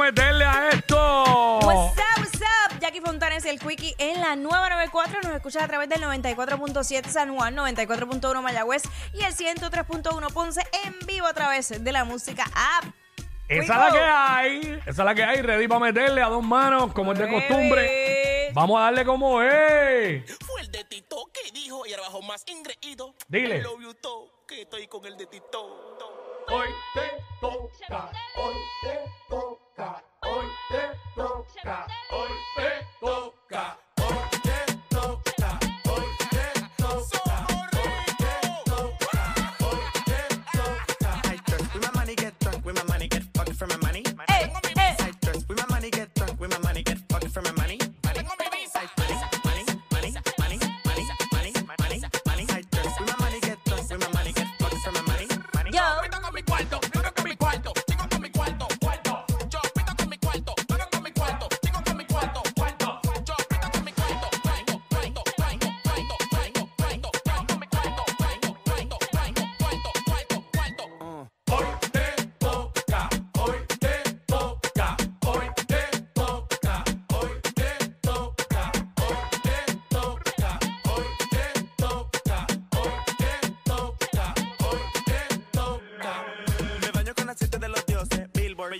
meterle a esto. What's up, what's up? Jackie Fontanes y el Quickie en la nueva 94. Nos escuchas a través del 94.7 San Juan, 94.1 Mayagüez y el 103.1 Ponce en vivo a través de la música app. Esa es la que hay. Esa es la que hay. Ready para meterle a dos manos, como es de costumbre. Vamos a darle como es. Fue el de Tito que dijo y ahora bajo más ingreído. Dile. Que estoy con el de Tito. Hoy te toca, hoy te toca, Chacaoite, trocaoite.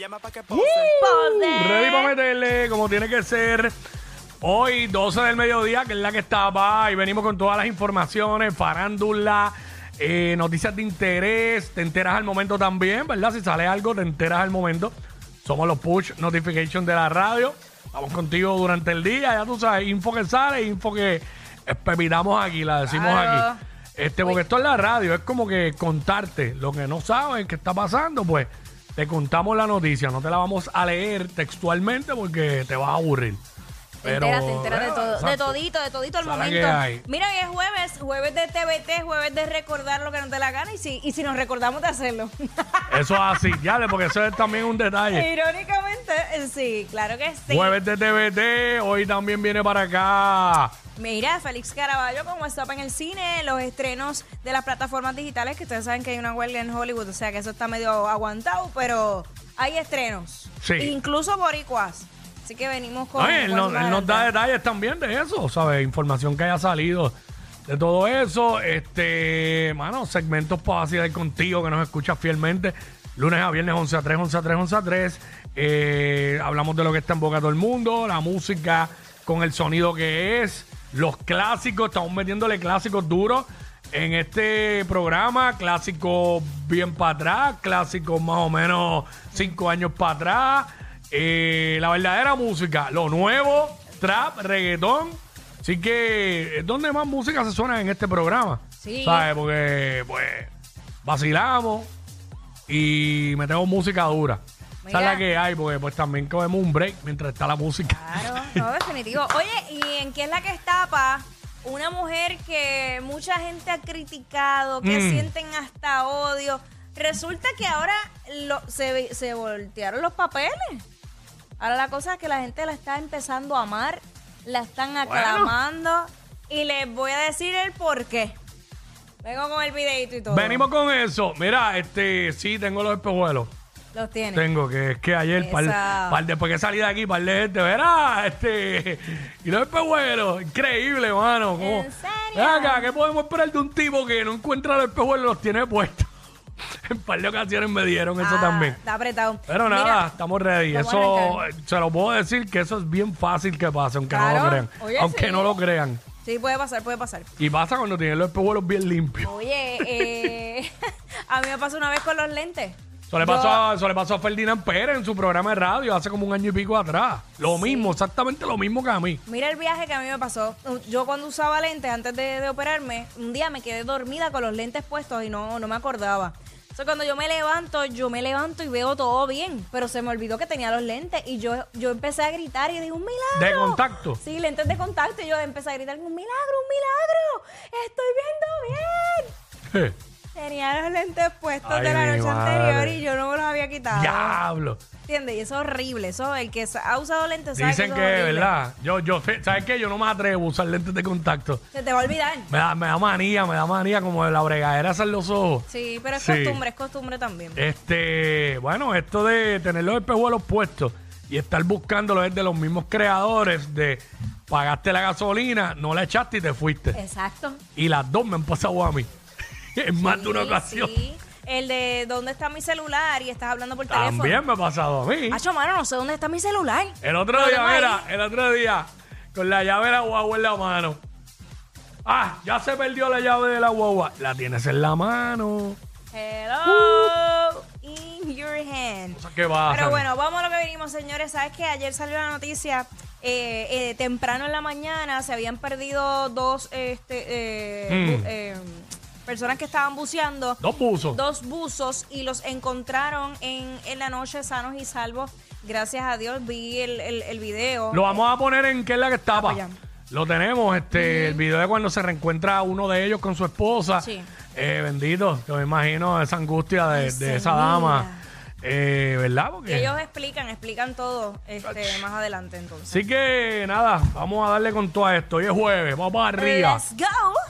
Llama pa' que pose. pose. Ready para meterle como tiene que ser. Hoy, 12 del mediodía, que es la que estaba, y venimos con todas las informaciones, farándula, eh, noticias de interés, te enteras al momento también, ¿verdad? Si sale algo, te enteras al momento. Somos los push notification de la radio. Vamos contigo durante el día, ya tú sabes, info que sale, info que espepitamos aquí, la decimos Claro. aquí. Este, porque esto es la radio, es como que contarte lo que no sabes, qué está pasando, pues te contamos la noticia, no te la vamos a leer textualmente porque te vas a aburrir. Te enteras, te enteras de todo, de todito, de todito la momento. Mira, hoy es jueves, jueves de TBT, jueves de recordar lo que nos dé la gana y si, y si nos recordamos de hacerlo. Eso es así, ya, porque eso es también un detalle. Irónicamente, eh, sí, claro que sí. Jueves de TVT, hoy también viene para acá. Mira, Félix Caraballo con WhatsApp en el cine, los estrenos de las plataformas digitales, que ustedes saben que hay una huelga en Hollywood, o sea que eso está medio aguantado, pero hay estrenos. Sí. Incluso boricuas. Así que venimos con... Oye, él, nos, más él nos da detalles también de eso, ¿sabes? Información que haya salido de todo eso. Este, mano, segmentos para vacilar contigo que nos escuchas fielmente. Lunes a viernes 11 a 3, 11 a 3, 11 a 3. Eh, hablamos de lo que está en boca de todo el mundo, la música con el sonido que es, los clásicos, estamos metiéndole clásicos duros en este programa, clásicos bien para atrás, clásicos más o menos cinco años para atrás. Eh, la verdadera música, lo nuevo, trap, reggaetón. Así que es donde más música se suena en este programa. Sí. ¿Sabes? Porque, pues, vacilamos y metemos música dura. Esa es la que hay, porque pues también cogemos un break mientras está la música. Claro, no, definitivo. Oye, ¿y en qué es la que está, pa? Una mujer que mucha gente ha criticado, que Mm. sienten hasta odio. Resulta que ahora lo- se, se voltearon los papeles. Ahora la cosa es que la gente la está empezando a amar, la están aclamando y les voy a decir el por qué. Vengo con el videito y todo. Venimos con eso. Mira, este, sí, tengo los espejuelos. Los tiene. Tengo, que es que ayer, par, par- después que salí de aquí, par de gente, verá, este, y los espejuelos, increíble, mano. como- ¿En serio? Acá, ¿qué podemos esperar de un tipo que no encuentra los espejuelos y los tiene puestos? en par de ocasiones me dieron eso Ah, también. Está apretado. Pero Mira, nada, estamos ready. Eso, se lo puedo decir que eso es bien fácil que pase, aunque no lo crean. Oye, aunque sí. no lo crean. Sí, puede pasar, puede pasar. Y pasa cuando tienen los espejuelos bien limpios. Oye, eh, a mí me pasó una vez con los lentes. Eso le, pasó a, eso le pasó a Ferdinand Pérez en su programa de radio hace como un año y pico atrás. Lo mismo, exactamente lo mismo que a mí. Mira el viaje que a mí me pasó. Yo cuando usaba lentes antes de, de operarme, un día me quedé dormida con los lentes puestos y no, no me acordaba. Entonces cuando yo me levanto, yo me levanto y veo todo bien, pero se me olvidó que tenía los lentes y yo, yo empecé a gritar y dije, un milagro. De contacto. Sí, lentes de contacto y yo empecé a gritar, un milagro, un milagro, estoy viendo bien. Tenía los lentes puestos Ay, de la mi noche madre. anterior y yo no me los había quitado. Diablo. ¿Entiendes? Y eso es horrible. Eso, el que ha usado lentes sabe Dicen que, es horrible. ¿verdad? Yo, yo, ¿sabes qué? Yo no me atrevo a usar lentes de contacto. Se te va a olvidar. Me da, me da manía, me da manía como de la bregadera hacer los ojos. Sí, pero es Sí. costumbre, es costumbre también. Este, bueno, esto de tener los espejuelos puestos y estar buscándolo es de los mismos creadores de pagaste la gasolina, no la echaste y te fuiste. Exacto. Y las dos me han pasado a mí. en más de una ocasión. sí. El de dónde está mi celular y estás hablando por teléfono. También me ha pasado a mí. Hacho, mano, no sé dónde está mi celular. El otro día, mira, el otro día, con la llave de la guagua en la mano. Ah, ya se perdió la llave de la guagua. La tienes en la mano. Hello, in your hand. Cosas que pasan. Pero bueno, vamos a lo que vinimos, señores. Sabes que ayer salió la noticia eh, eh, temprano en la mañana se habían perdido dos este, eh, Mm. Personas que estaban buceando. Dos buzos. Dos buzos y los encontraron en, en la noche sanos y salvos. Gracias a Dios vi el, el, el video. Lo vamos a poner en qué es la que estaba. Lo tenemos, este, el video de cuando se reencuentra uno de ellos con su esposa. Sí. Eh, bendito, que me imagino esa angustia de, Ay, de esa dama. Eh, ¿Verdad? Porque... ellos explican, explican todo este, más adelante entonces. Así que nada, vamos a darle con todo esto. Hoy es jueves, vamos para arriba. Let's go.